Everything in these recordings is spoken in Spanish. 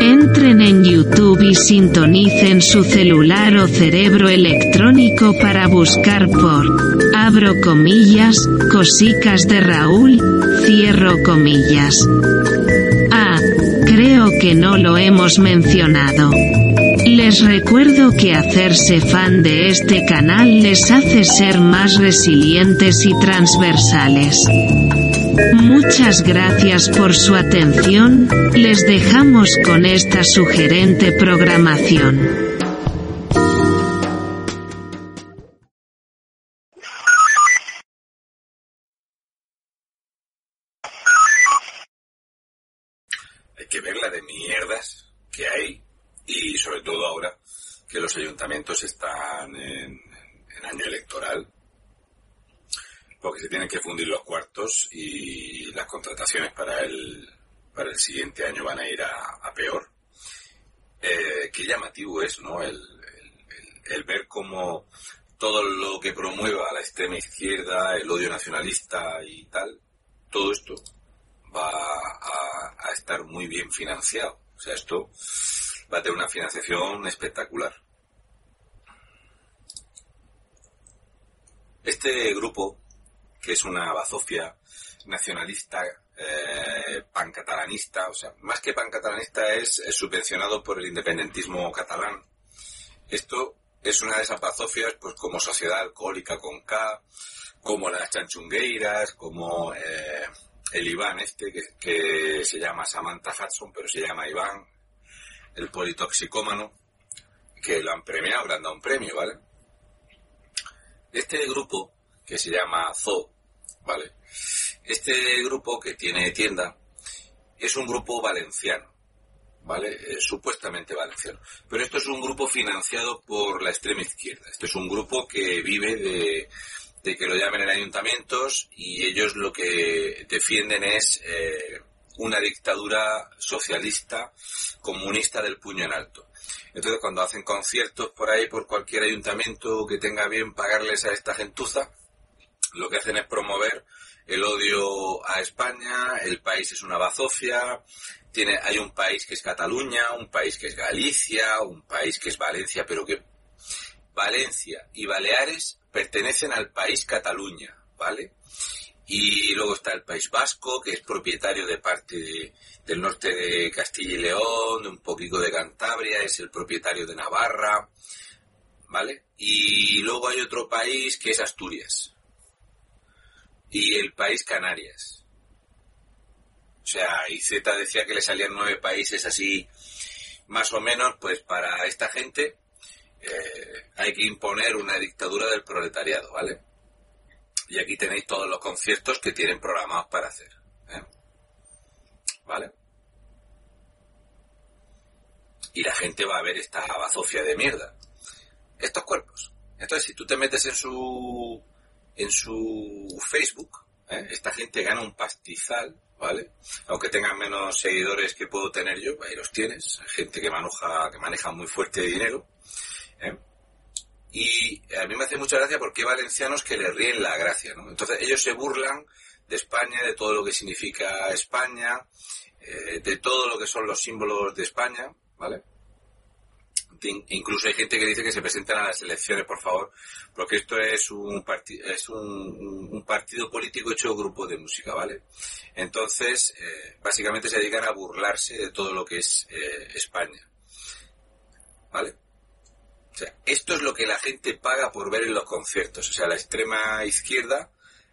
Entren en YouTube y sintonicen su celular o cerebro electrónico para buscar por, abro comillas, cosicas de Raúl, cierro comillas. Ah, creo que no lo hemos mencionado. Les recuerdo que hacerse fan de este canal les hace ser más resilientes y transversales. Muchas gracias por su atención, les dejamos con esta sugerente programación. Hay que ver la de mierdas que hay y sobre todo ahora que los ayuntamientos están en, año electoral porque se tienen que fundir los cuartos y las contrataciones para el, para el siguiente año van a ir a, peor. Eh, qué llamativo es, ¿no? El, el, ver cómo todo lo que promueva la extrema izquierda, el odio nacionalista y tal, todo esto va a estar muy bien financiado. O sea, esto va a tener una financiación espectacular. Este grupo que es una bazofia nacionalista eh, pancatalanista, o sea, más que pancatalanista es, subvencionado por el independentismo catalán. Esto es una de esas bazofias, pues como Sociedad Alcohólica con K, como las Chanchungueiras, como eh, el Iván este, que, que, se llama Samantha Hudson, pero se llama Iván, el politoxicómano, que lo han premiado, le han dado un premio, ¿vale? Este grupo que se llama Zoo, ¿vale? Este grupo que tiene tienda es un grupo valenciano, ¿vale? Es supuestamente valenciano. Pero esto es un grupo financiado por la extrema izquierda. Este es un grupo que vive de, de que lo llamen en ayuntamientos y ellos lo que defienden es eh, una dictadura socialista, comunista del puño en alto. Entonces, cuando hacen conciertos por ahí, por cualquier ayuntamiento que tenga bien pagarles a esta gentuza, lo que hacen es promover el odio a España, el país es una bazofia, tiene, hay un país que es Cataluña, un país que es Galicia, un país que es Valencia, pero que Valencia y Baleares pertenecen al país Cataluña, ¿vale? Y luego está el País Vasco, que es propietario de parte de, del norte de Castilla y León, un poquito de Cantabria, es el propietario de Navarra, ¿vale? Y luego hay otro país que es Asturias, y el país Canarias. O sea, IZ decía que le salían nueve países así, más o menos, pues para esta gente eh, hay que imponer una dictadura del proletariado, ¿vale? Y aquí tenéis todos los conciertos que tienen programados para hacer. ¿eh? ¿Vale? Y la gente va a ver esta bazofia de mierda. Estos cuerpos. Entonces, si tú te metes en su en su Facebook, ¿eh? esta gente gana un pastizal, ¿vale? Aunque tengan menos seguidores que puedo tener yo, ahí los tienes, gente que maneja, que maneja muy fuerte dinero. ¿eh? Y a mí me hace mucha gracia porque hay valencianos que le ríen la gracia, ¿no? Entonces ellos se burlan de España, de todo lo que significa España, eh, de todo lo que son los símbolos de España, ¿vale? incluso hay gente que dice que se presenten a las elecciones, por favor, porque esto es un, partido es un, un, partido político hecho grupo de música, ¿vale? Entonces, eh, básicamente se dedican a burlarse de todo lo que es eh, España, ¿vale? Sea, esto es lo que la gente paga por ver en los conciertos. O sea, la extrema izquierda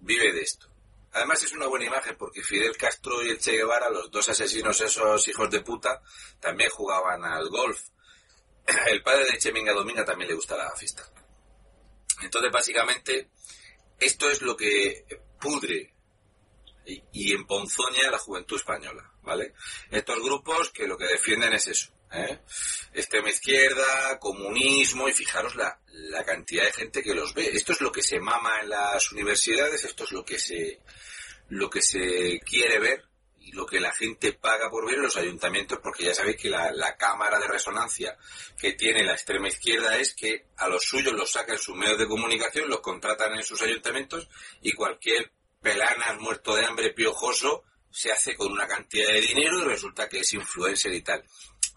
vive de esto. Además es una buena imagen porque Fidel Castro y el Che Guevara, los dos asesinos esos hijos de puta, también jugaban al golf. El padre de Cheminga Dominga también le gusta la fiesta. Entonces, básicamente, esto es lo que pudre y, y emponzoña a la juventud española, ¿vale? Estos grupos que lo que defienden es eso, ¿eh? extrema izquierda, comunismo, y fijaros la, la cantidad de gente que los ve. Esto es lo que se mama en las universidades, esto es lo que se, lo que se quiere ver y lo que la gente paga por ver en los ayuntamientos, porque ya sabéis que la, la cámara de resonancia que tiene la extrema izquierda es que a los suyos los sacan sus medios de comunicación, los contratan en sus ayuntamientos y cualquier pelana muerto de hambre piojoso se hace con una cantidad de dinero y resulta que es influencer y tal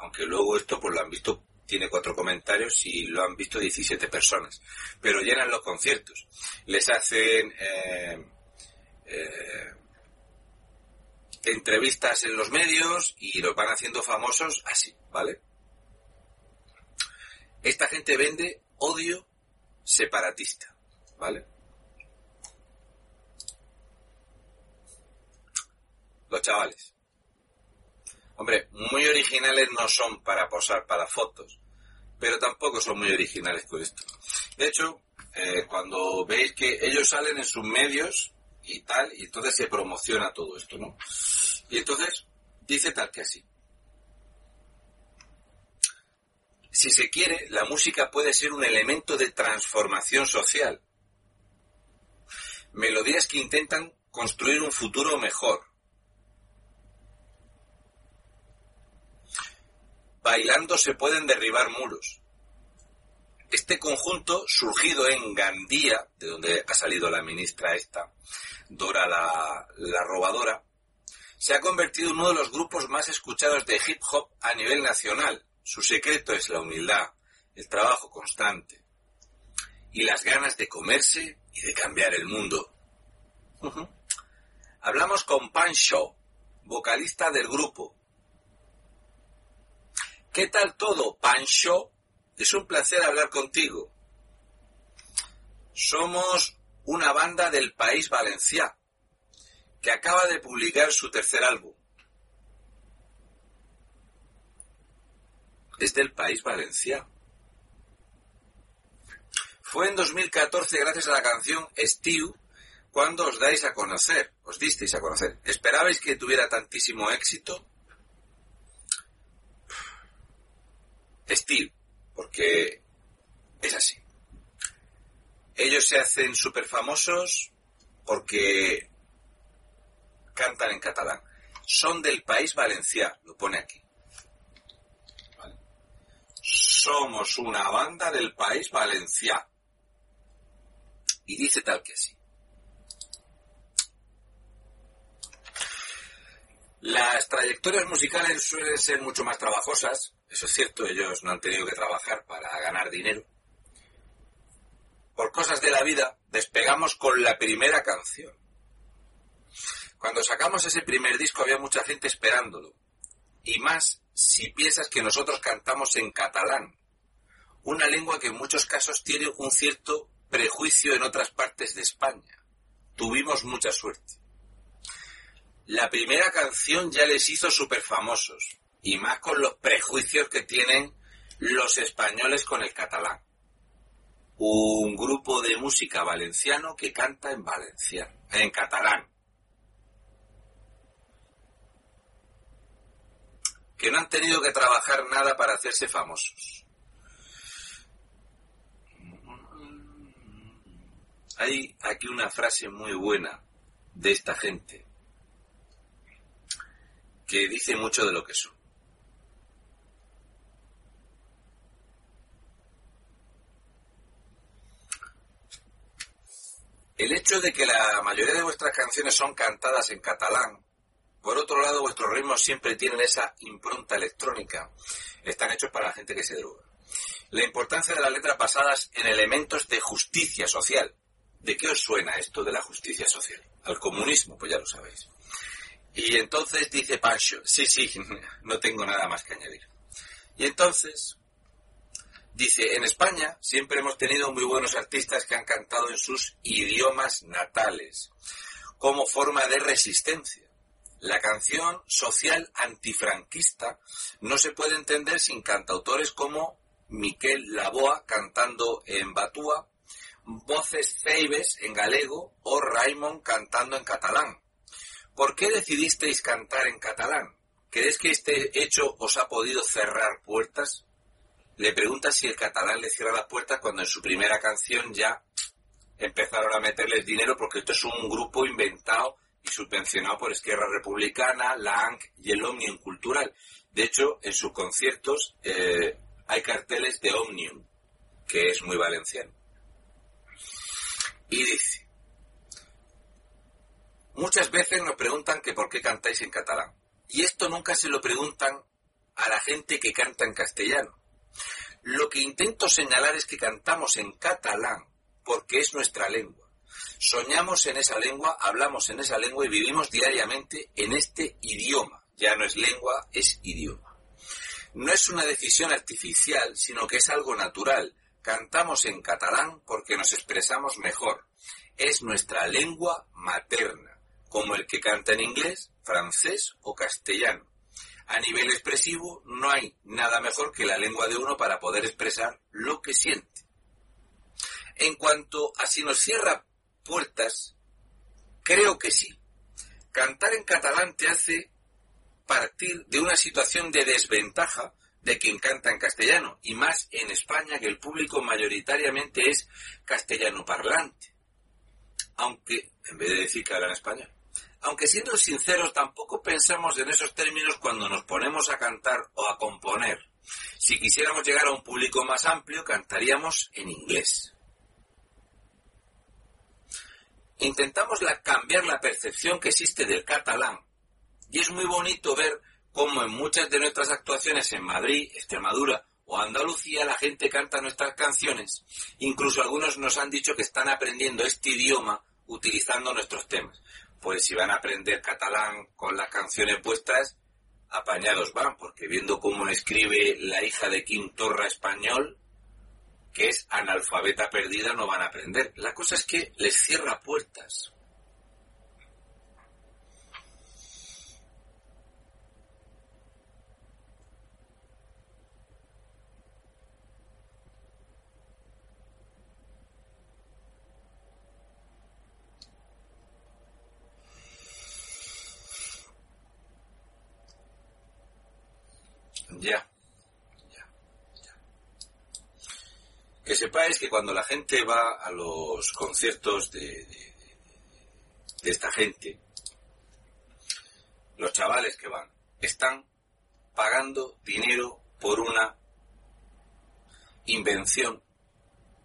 aunque luego esto pues lo han visto, tiene cuatro comentarios y lo han visto 17 personas, pero llenan los conciertos, les hacen eh, eh, entrevistas en los medios y los van haciendo famosos así, ¿vale? Esta gente vende odio separatista, ¿vale? Los chavales. Hombre, muy originales no son para posar para fotos, pero tampoco son muy originales con esto. De hecho, eh, cuando veis que ellos salen en sus medios y tal, y entonces se promociona todo esto, ¿no? Y entonces dice tal que así. Si se quiere, la música puede ser un elemento de transformación social. Melodías que intentan construir un futuro mejor, Bailando se pueden derribar muros. Este conjunto, surgido en Gandía, de donde ha salido la ministra esta, Dora la, la robadora, se ha convertido en uno de los grupos más escuchados de hip hop a nivel nacional. Su secreto es la humildad, el trabajo constante y las ganas de comerse y de cambiar el mundo. Hablamos con Pancho, vocalista del grupo, ¿Qué tal todo, Pancho? Es un placer hablar contigo. Somos una banda del país valenciá que acaba de publicar su tercer álbum. Es del país valenciá. Fue en 2014 gracias a la canción Stew cuando os dais a conocer, os disteis a conocer. ¿Esperabais que tuviera tantísimo éxito? Steve, porque es así. Ellos se hacen súper famosos porque cantan en catalán. Son del país valenciano, lo pone aquí. Somos una banda del país valenciano. Y dice tal que sí. Las trayectorias musicales suelen ser mucho más trabajosas, es cierto, ellos no han tenido que trabajar para ganar dinero. Por cosas de la vida, despegamos con la primera canción. Cuando sacamos ese primer disco había mucha gente esperándolo. Y más si piensas que nosotros cantamos en catalán, una lengua que en muchos casos tiene un cierto prejuicio en otras partes de España. Tuvimos mucha suerte. La primera canción ya les hizo súper famosos, y más con los prejuicios que tienen los españoles con el catalán. Un grupo de música valenciano que canta en valenciano, en catalán. Que no han tenido que trabajar nada para hacerse famosos. Hay aquí una frase muy buena de esta gente que dice mucho de lo que son. El hecho de que la mayoría de vuestras canciones son cantadas en catalán, por otro lado, vuestros ritmos siempre tienen esa impronta electrónica. Están hechos para la gente que se droga. La importancia de las letras basadas en elementos de justicia social. ¿De qué os suena esto de la justicia social? Al comunismo, pues ya lo sabéis. Y entonces dice Pancho, sí, sí, no tengo nada más que añadir. Y entonces, Dice, en España siempre hemos tenido muy buenos artistas que han cantado en sus idiomas natales, como forma de resistencia. La canción social antifranquista no se puede entender sin cantautores como Miquel Laboa cantando en Batúa, Voces Ceibes en galego o Raymond cantando en catalán. ¿Por qué decidisteis cantar en catalán? ¿Crees que este hecho os ha podido cerrar puertas? Le pregunta si el catalán le cierra las puertas cuando en su primera canción ya empezaron a meterles dinero porque esto es un grupo inventado y subvencionado por Esquerra Republicana, la ANC y el Omnium Cultural. De hecho, en sus conciertos eh, hay carteles de Omnium, que es muy valenciano. Y dice, muchas veces nos preguntan que por qué cantáis en catalán. Y esto nunca se lo preguntan a la gente que canta en castellano. Lo que intento señalar es que cantamos en catalán porque es nuestra lengua. Soñamos en esa lengua, hablamos en esa lengua y vivimos diariamente en este idioma. Ya no es lengua, es idioma. No es una decisión artificial, sino que es algo natural. Cantamos en catalán porque nos expresamos mejor. Es nuestra lengua materna, como el que canta en inglés, francés o castellano. A nivel expresivo no hay nada mejor que la lengua de uno para poder expresar lo que siente. En cuanto a si nos cierra puertas, creo que sí. Cantar en catalán te hace partir de una situación de desventaja de quien canta en castellano, y más en España que el público mayoritariamente es castellano parlante. Aunque, en vez de decir que habla en español. Aunque siendo sinceros, tampoco pensamos en esos términos cuando nos ponemos a cantar o a componer. Si quisiéramos llegar a un público más amplio, cantaríamos en inglés. Intentamos cambiar la percepción que existe del catalán. Y es muy bonito ver cómo en muchas de nuestras actuaciones en Madrid, Extremadura o Andalucía la gente canta nuestras canciones. Incluso algunos nos han dicho que están aprendiendo este idioma utilizando nuestros temas pues si van a aprender catalán con las canciones puestas, apañados van, porque viendo cómo escribe la hija de Kim Torra español, que es analfabeta perdida, no van a aprender. La cosa es que les cierra puertas. Ya. Ya. Ya. Que sepáis que cuando la gente va a los conciertos de, esta gente, los chavales que van, están pagando dinero por una invención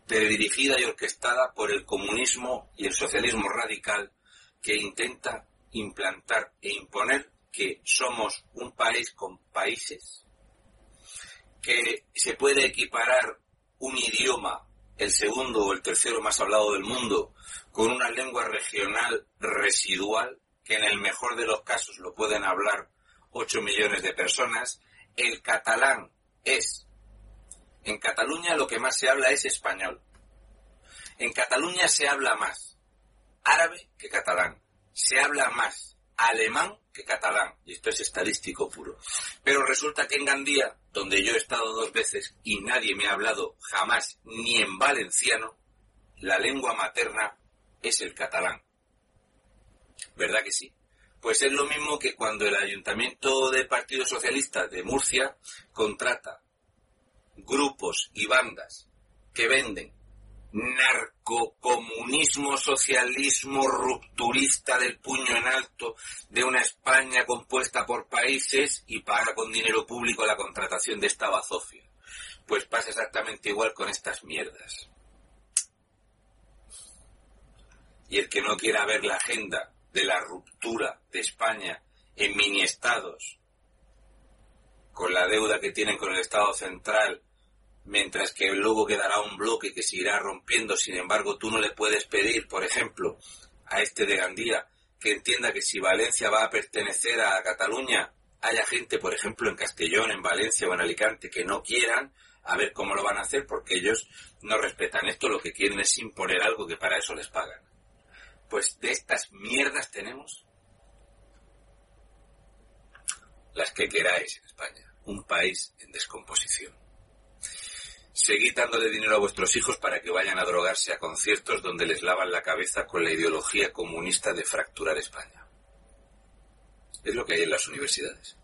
dirigida y orquestada por el comunismo y el socialismo radical que intenta implantar e imponer que somos un país con países que se puede equiparar un idioma, el segundo o el tercero más hablado del mundo, con una lengua regional residual, que en el mejor de los casos lo pueden hablar 8 millones de personas, el catalán es, en Cataluña lo que más se habla es español. En Cataluña se habla más árabe que catalán. Se habla más alemán que catalán, y esto es estadístico puro. Pero resulta que en Gandía, donde yo he estado dos veces y nadie me ha hablado jamás ni en valenciano, la lengua materna es el catalán. ¿Verdad que sí? Pues es lo mismo que cuando el ayuntamiento del Partido Socialista de Murcia contrata grupos y bandas que venden narcocomunismo, socialismo rupturista del puño en alto de una España compuesta por países y paga con dinero público la contratación de esta bazofia. Pues pasa exactamente igual con estas mierdas. Y el que no quiera ver la agenda de la ruptura de España en mini estados, con la deuda que tienen con el Estado central mientras que luego quedará un bloque que se irá rompiendo. Sin embargo, tú no le puedes pedir, por ejemplo, a este de Gandía, que entienda que si Valencia va a pertenecer a Cataluña, haya gente, por ejemplo, en Castellón, en Valencia o en Alicante que no quieran, A ver cómo lo van a hacer porque ellos no respetan esto, lo que quieren es imponer algo que para eso les pagan. Pues de estas mierdas tenemos las que queráis en España, un país en descomposición. Seguid dándole dinero a vuestros hijos para que vayan a drogarse a conciertos donde les lavan la cabeza con la ideología comunista de fracturar España. Es lo que hay en las universidades.